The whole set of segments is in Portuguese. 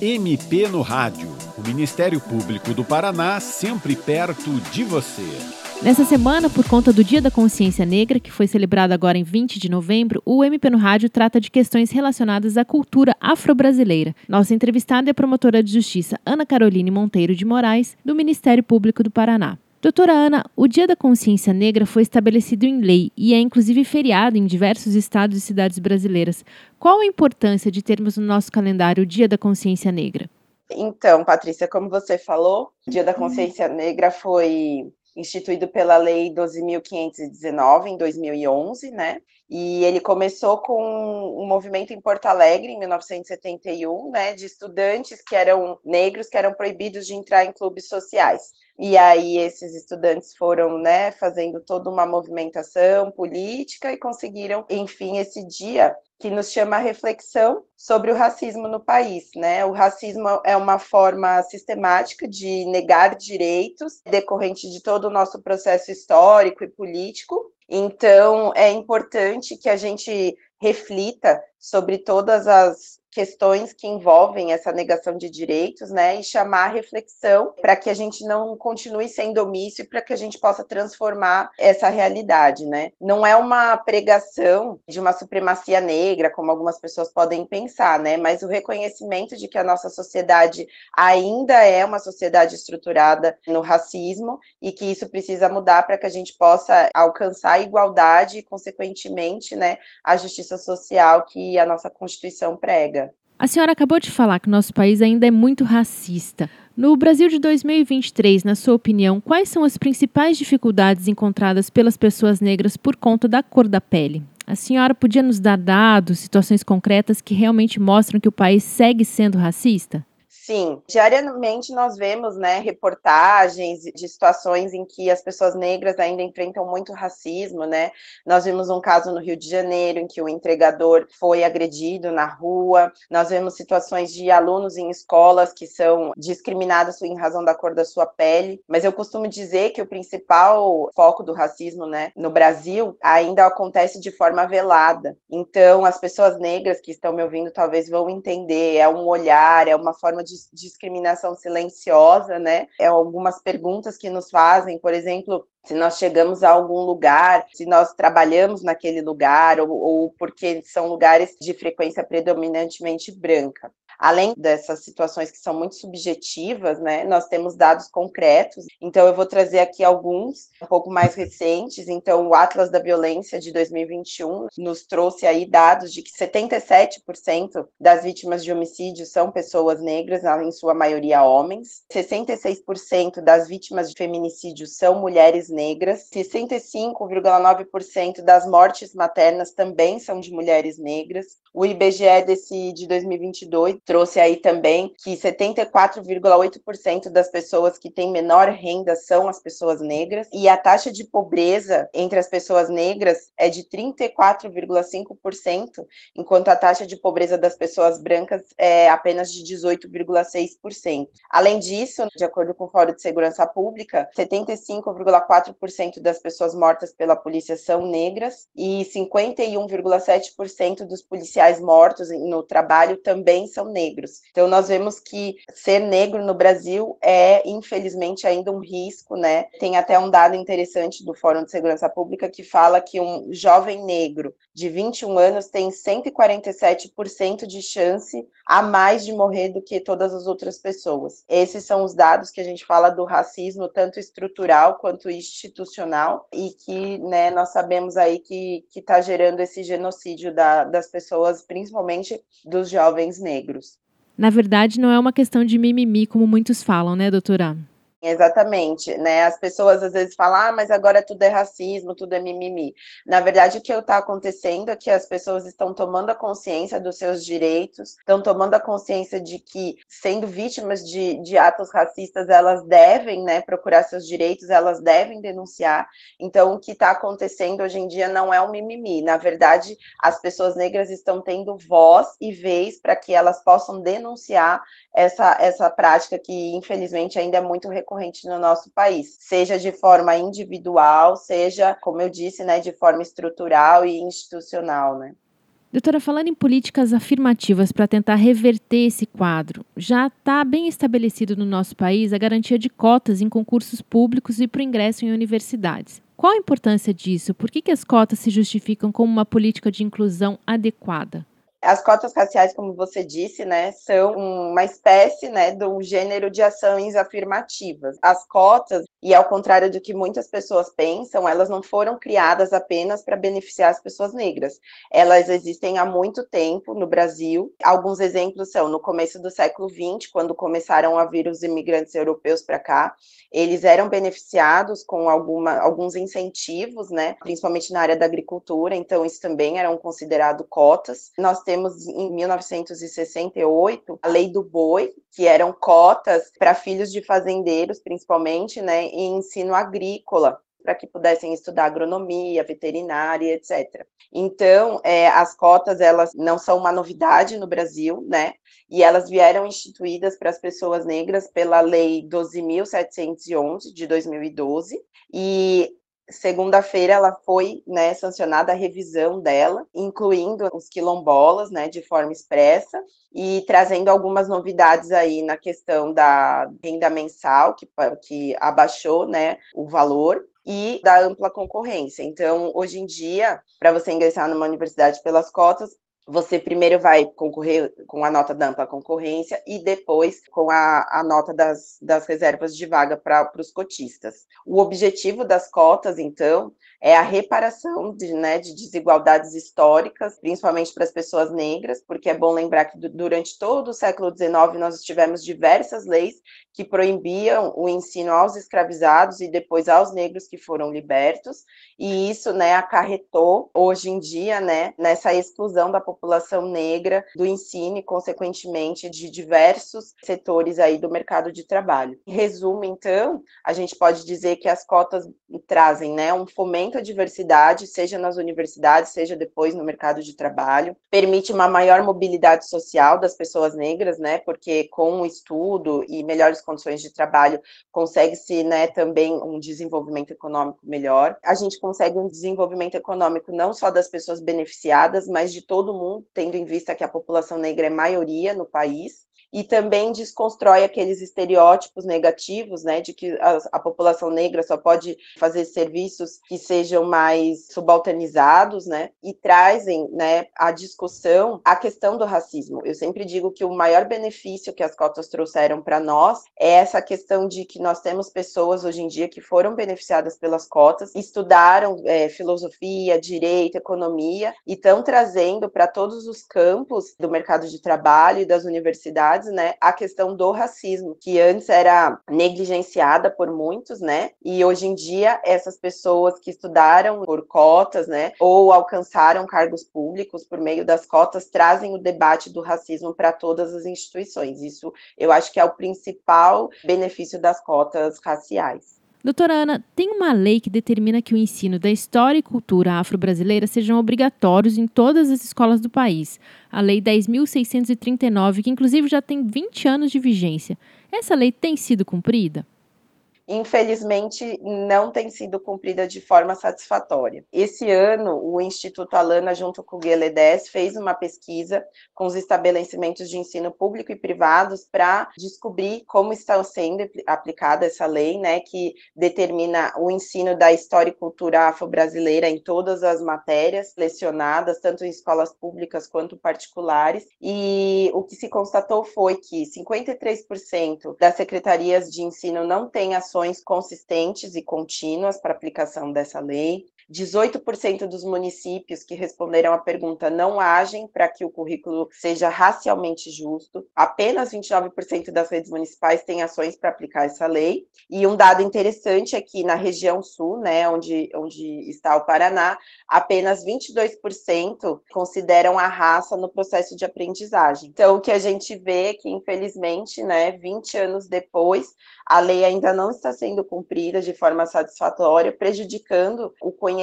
MP no Rádio. O Ministério Público do Paraná sempre perto de você. Nessa semana, por conta do Dia da Consciência Negra, que foi celebrado agora em 20 de novembro, o MP no Rádio trata de questões relacionadas à cultura afro-brasileira. Nossa entrevistada é a promotora de justiça Ana Caroline Monteiro de Moraes, do Ministério Público do Paraná. Doutora Ana, o Dia da Consciência Negra foi estabelecido em lei e é inclusive feriado em diversos estados e cidades brasileiras. Qual a importância de termos no nosso calendário o Dia da Consciência Negra? Então, Patrícia, como você falou, o Dia da Consciência Negra foi instituído pela Lei 12.519, em 2011, né? E ele começou com um movimento em Porto Alegre, em 1971, né, de estudantes que eram negros, que eram proibidos de entrar em clubes sociais. E aí esses estudantes foram, né, fazendo toda uma movimentação política e conseguiram, enfim, esse dia que nos chama a reflexão sobre o racismo no país, né? O racismo é uma forma sistemática de negar direitos decorrente de todo o nosso processo histórico e político. Então, é importante que a gente reflita sobre todas as questões que envolvem essa negação de direitos, né, e chamar a reflexão para que a gente não continue sendo omisso e para que a gente possa transformar essa realidade, né? Não é uma pregação de uma supremacia negra, como algumas pessoas podem pensar, né, mas o reconhecimento de que a nossa sociedade ainda é uma sociedade estruturada no racismo e que isso precisa mudar para que a gente possa alcançar a igualdade e, consequentemente, né, a justiça social que a nossa Constituição prega. A senhora acabou de falar que nosso país ainda é muito racista. No Brasil de 2023, na sua opinião, quais são as principais dificuldades encontradas pelas pessoas negras por conta da cor da pele? A senhora podia nos dar dados, situações concretas que realmente mostram que o país segue sendo racista? Sim, diariamente nós vemos, né, reportagens de situações em que as pessoas negras ainda enfrentam muito racismo, né? Nós vimos um caso no Rio de Janeiro em que o entregador foi agredido na rua. Nós vemos situações de alunos em escolas que são discriminados em razão da cor da sua pele. Mas eu costumo dizer que o principal foco do racismo, né, no Brasil ainda acontece de forma velada. Então, as pessoas negras que estão me ouvindo talvez vão entender, é um olhar, é uma forma de discriminação silenciosa, né? É algumas perguntas que nos fazem, por exemplo, se nós chegamos a algum lugar, se nós trabalhamos naquele lugar, ou, ou porque são lugares de frequência predominantemente branca. Além dessas situações que são muito subjetivas, né, nós temos dados concretos. Então, eu vou trazer aqui alguns um pouco mais recentes. Então, o Atlas da Violência de 2021 nos trouxe aí dados de que 77% das vítimas de homicídio são pessoas negras, em sua maioria homens. 66% das vítimas de feminicídio são mulheres negras. 65,9% das mortes maternas também são de mulheres negras. O IBGE desse de 2022 trouxe aí também que 74,8% das pessoas que têm menor renda são as pessoas negras e a taxa de pobreza entre as pessoas negras é de 34,5%, enquanto a taxa de pobreza das pessoas brancas é apenas de 18,6%. Além disso, de acordo com o Fórum de Segurança Pública, 75,4% das pessoas mortas pela polícia são negras e 51,7% dos policiais mortos no trabalho também são negros. Então, nós vemos que ser negro no Brasil é, infelizmente, ainda um risco, né? Tem até um dado interessante do Fórum de Segurança Pública que fala que um jovem negro de 21 anos tem 147% de chance a mais de morrer do que todas as outras pessoas. Esses são os dados que a gente fala do racismo, tanto estrutural quanto institucional, e que né, nós sabemos aí que está gerando esse genocídio da, das pessoas, principalmente dos jovens negros. Na verdade, não é uma questão de mimimi, como muitos falam, né, doutora? Exatamente, né? As pessoas às vezes falam, ah, mas agora tudo é racismo, tudo é mimimi. Na verdade, o que está acontecendo é que as pessoas estão tomando a consciência dos seus direitos, estão tomando a consciência de que, sendo vítimas de, de atos racistas, elas devem, né, procurar seus direitos, elas devem denunciar. Então, o que está acontecendo hoje em dia não é um mimimi. Na verdade, as pessoas negras estão tendo voz e vez para que elas possam denunciar essa, essa prática que, infelizmente, ainda é muito recorrente no nosso país, seja de forma individual, seja, como eu disse, né, de forma estrutural e institucional, né? Doutora, falando em políticas afirmativas para tentar reverter esse quadro, já está bem estabelecido no nosso país a garantia de cotas em concursos públicos e para o ingresso em universidades. Qual a importância disso? Por que, que as cotas se justificam como uma política de inclusão adequada? As cotas raciais, como você disse, né, são uma espécie, né, de um gênero de ações afirmativas. As cotas, e ao contrário do que muitas pessoas pensam, elas não foram criadas apenas para beneficiar as pessoas negras. Elas existem há muito tempo no Brasil. Alguns exemplos são no começo do século XX, quando começaram a vir os imigrantes europeus para cá, eles eram beneficiados com alguma, alguns incentivos, né, principalmente na área da agricultura, então isso também eram considerado cotas. Nós temos temos em 1968 a lei do boi, que eram cotas para filhos de fazendeiros, principalmente, né, em ensino agrícola para que pudessem estudar agronomia, veterinária, etc. Então, é, as cotas elas não são uma novidade no Brasil, né? E elas vieram instituídas para as pessoas negras pela Lei 12.711 de 2012. E segunda-feira ela foi né, sancionada a revisão dela, incluindo os quilombolas, né, de forma expressa, e trazendo algumas novidades aí na questão da renda mensal, que, que abaixou né, o valor, e da ampla concorrência. Então, hoje em dia, para você ingressar numa universidade pelas cotas, você primeiro vai concorrer com a nota da ampla concorrência e depois com a, a nota das, das reservas de vaga para os cotistas. O objetivo das cotas, então, é a reparação de, né, de desigualdades históricas, principalmente para as pessoas negras, porque é bom lembrar que durante todo o século XIX nós tivemos diversas leis que proibiam o ensino aos escravizados e depois aos negros que foram libertos, e isso, né, acarretou hoje em dia, né, nessa exclusão da população negra do ensino e, consequentemente, de diversos setores aí do mercado de trabalho. Em resumo, então, a gente pode dizer que as cotas trazem, né, um fomento à diversidade, seja nas universidades, seja depois no mercado de trabalho, permite uma maior mobilidade social das pessoas negras, né, porque com o estudo e melhores condições de trabalho, consegue-se né, também um desenvolvimento econômico melhor. A gente consegue um desenvolvimento econômico não só das pessoas beneficiadas, mas de todo mundo, tendo em vista que a população negra é maioria no país e também desconstrói aqueles estereótipos negativos, né, de que a, a, população negra só pode fazer serviços que sejam mais subalternizados, né, e trazem, né, a discussão a questão do racismo. Eu sempre digo que o maior benefício que as cotas trouxeram para nós é essa questão de que nós temos pessoas hoje em dia que foram beneficiadas pelas cotas, estudaram é, filosofia, direito, economia e estão trazendo para todos os campos do mercado de trabalho e das universidades né, a questão do racismo, que antes era negligenciada por muitos, né, e hoje em dia essas pessoas que estudaram por cotas, né, ou alcançaram cargos públicos por meio das cotas, trazem o debate do racismo para todas as instituições. Isso eu acho que é o principal benefício das cotas raciais. Doutora Ana, tem uma lei que determina que o ensino da história e cultura afro-brasileira sejam obrigatórios em todas as escolas do país. A Lei 10.639, que inclusive já tem 20 anos de vigência. Essa lei tem sido cumprida? Infelizmente não tem sido cumprida de forma satisfatória. Esse ano, o Instituto Alana, junto com o GLEDES, fez uma pesquisa com os estabelecimentos de ensino público e privados para descobrir como está sendo aplicada essa lei, né, que determina o ensino da história e cultura afro-brasileira em todas as matérias lecionadas, tanto em escolas públicas quanto particulares, e o que se constatou foi que 53% das secretarias de ensino não têm ações ações consistentes e contínuas para aplicação dessa lei. 18% dos municípios que responderam à pergunta não agem para que o currículo seja racialmente justo. Apenas 29% das redes municipais têm ações para aplicar essa lei. E um dado interessante é que na região sul, né, onde, onde está o Paraná, apenas 22% consideram a raça no processo de aprendizagem. Então, o que a gente vê é que, infelizmente, né, 20 anos depois, a lei ainda não está sendo cumprida de forma satisfatória, prejudicando o conhecimento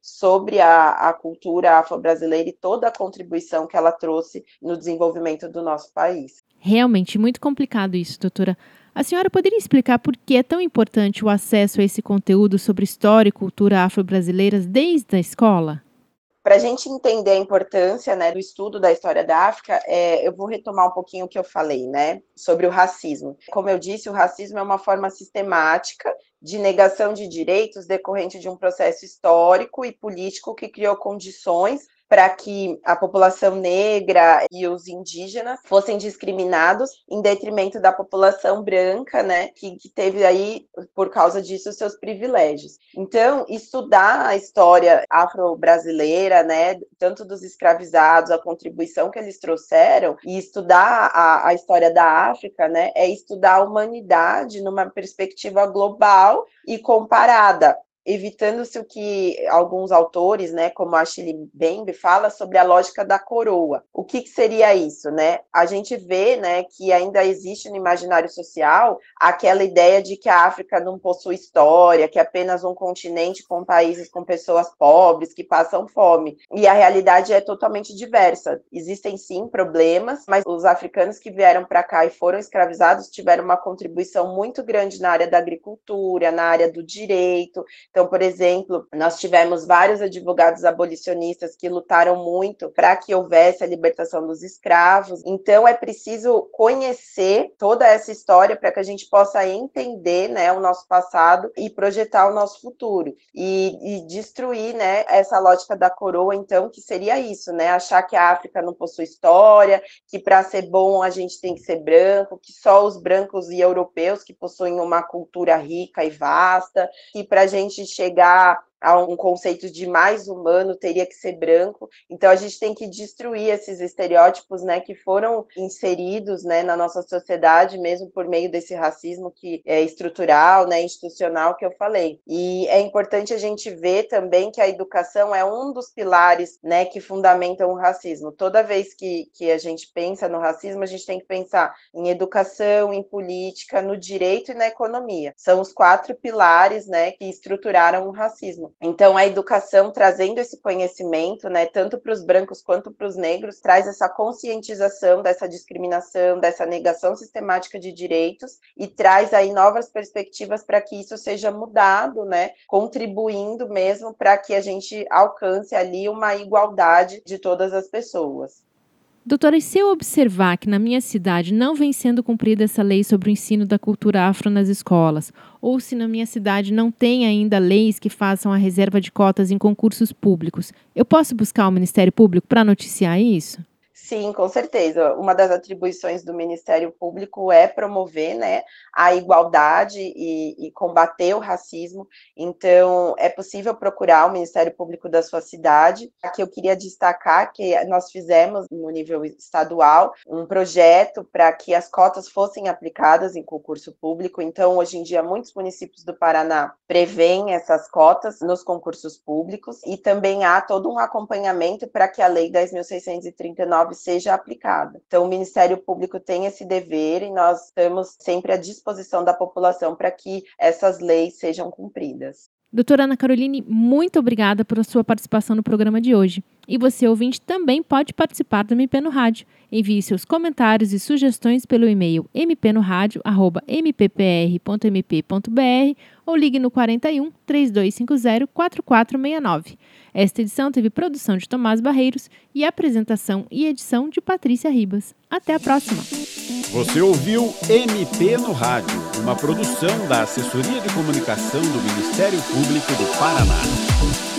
sobre a, a cultura afro-brasileira e toda a contribuição que ela trouxe no desenvolvimento do nosso país. Realmente muito complicado isso, doutora. A senhora poderia explicar por que é tão importante o acesso a esse conteúdo sobre história e cultura afro-brasileiras desde a escola? Para a gente entender a importância né, do estudo da história da África, é, eu vou retomar um pouquinho o que eu falei, né, sobre o racismo. Como eu disse, o racismo é uma forma sistemática de negação de direitos decorrente de um processo histórico e político que criou condições para que a população negra e os indígenas fossem discriminados em detrimento da população branca, né, que, que teve aí, por causa disso, seus privilégios. Então, estudar a história afro-brasileira, né, tanto dos escravizados, a contribuição que eles trouxeram, e estudar a, a história da África, né, é estudar a humanidade numa perspectiva global e comparada evitando-se o que alguns autores, né, como a Shirley Bembe, fala sobre a lógica da coroa. O que, que, seria isso, né? A gente vê, né, que ainda existe no imaginário social aquela ideia de que a África não possui história, que é apenas um continente com países com pessoas pobres que passam fome. E a realidade é totalmente diversa. Existem sim problemas, mas os africanos que vieram para cá e foram escravizados tiveram uma contribuição muito grande na área da agricultura, na área do direito. Então, por exemplo, nós tivemos vários advogados abolicionistas que lutaram muito para que houvesse a libertação dos escravos. Então, é preciso conhecer toda essa história para que a gente possa entender né, o nosso passado e projetar o nosso futuro. E, e destruir né, essa lógica da coroa, então, que seria isso, né? Achar que a África não possui história, que para ser bom a gente tem que ser branco, que só os brancos e europeus que possuem uma cultura rica e vasta, que para a gente gente chegar a um conceito de mais humano teria que ser branco. Então a gente tem que destruir esses estereótipos, né, que foram inseridos, né, na nossa sociedade mesmo por meio desse racismo que é estrutural, né, institucional que eu falei. E é importante a gente ver também que a educação é um dos pilares, né, que fundamentam o racismo. Toda vez que, que a gente pensa no racismo, a gente tem que pensar em educação, em política, no direito e na economia. São os quatro pilares, né, que estruturaram o racismo. Então, a educação trazendo esse conhecimento, né, tanto para os brancos quanto para os negros, traz essa conscientização dessa discriminação, dessa negação sistemática de direitos e traz aí novas perspectivas para que isso seja mudado, né, contribuindo mesmo para que a gente alcance ali uma igualdade de todas as pessoas. Doutora, e se eu observar que na minha cidade não vem sendo cumprida essa lei sobre o ensino da cultura afro nas escolas, ou se na minha cidade não tem ainda leis que façam a reserva de cotas em concursos públicos, eu posso buscar o Ministério Público para noticiar isso? Sim, com certeza. Uma das atribuições do Ministério Público é promover né, a igualdade e, e, combater o racismo. Então, é possível procurar o Ministério Público da sua cidade. Aqui eu queria destacar que nós fizemos, no nível estadual, um projeto para que as cotas fossem aplicadas em concurso público. Então, hoje em dia, muitos municípios do Paraná prevêem essas cotas nos concursos públicos e também há todo um acompanhamento para que a Lei 10.639 seja aplicada. Então, o Ministério Público tem esse dever e nós estamos sempre à disposição da população para que essas leis sejam cumpridas. Doutora Ana Caroline, muito obrigada por sua participação no programa de hoje. E você, ouvinte, também pode participar do MP no Rádio. Envie seus comentários e sugestões pelo e-mail mpnoradio.mppr.mp.br ou ligue no 41 3250 4469. Esta edição teve produção de Tomás Barreiros e apresentação e edição de Patrícia Ribas. Até a próxima! Você ouviu MP no Rádio, uma produção da Assessoria de Comunicação do Ministério Público do Paraná.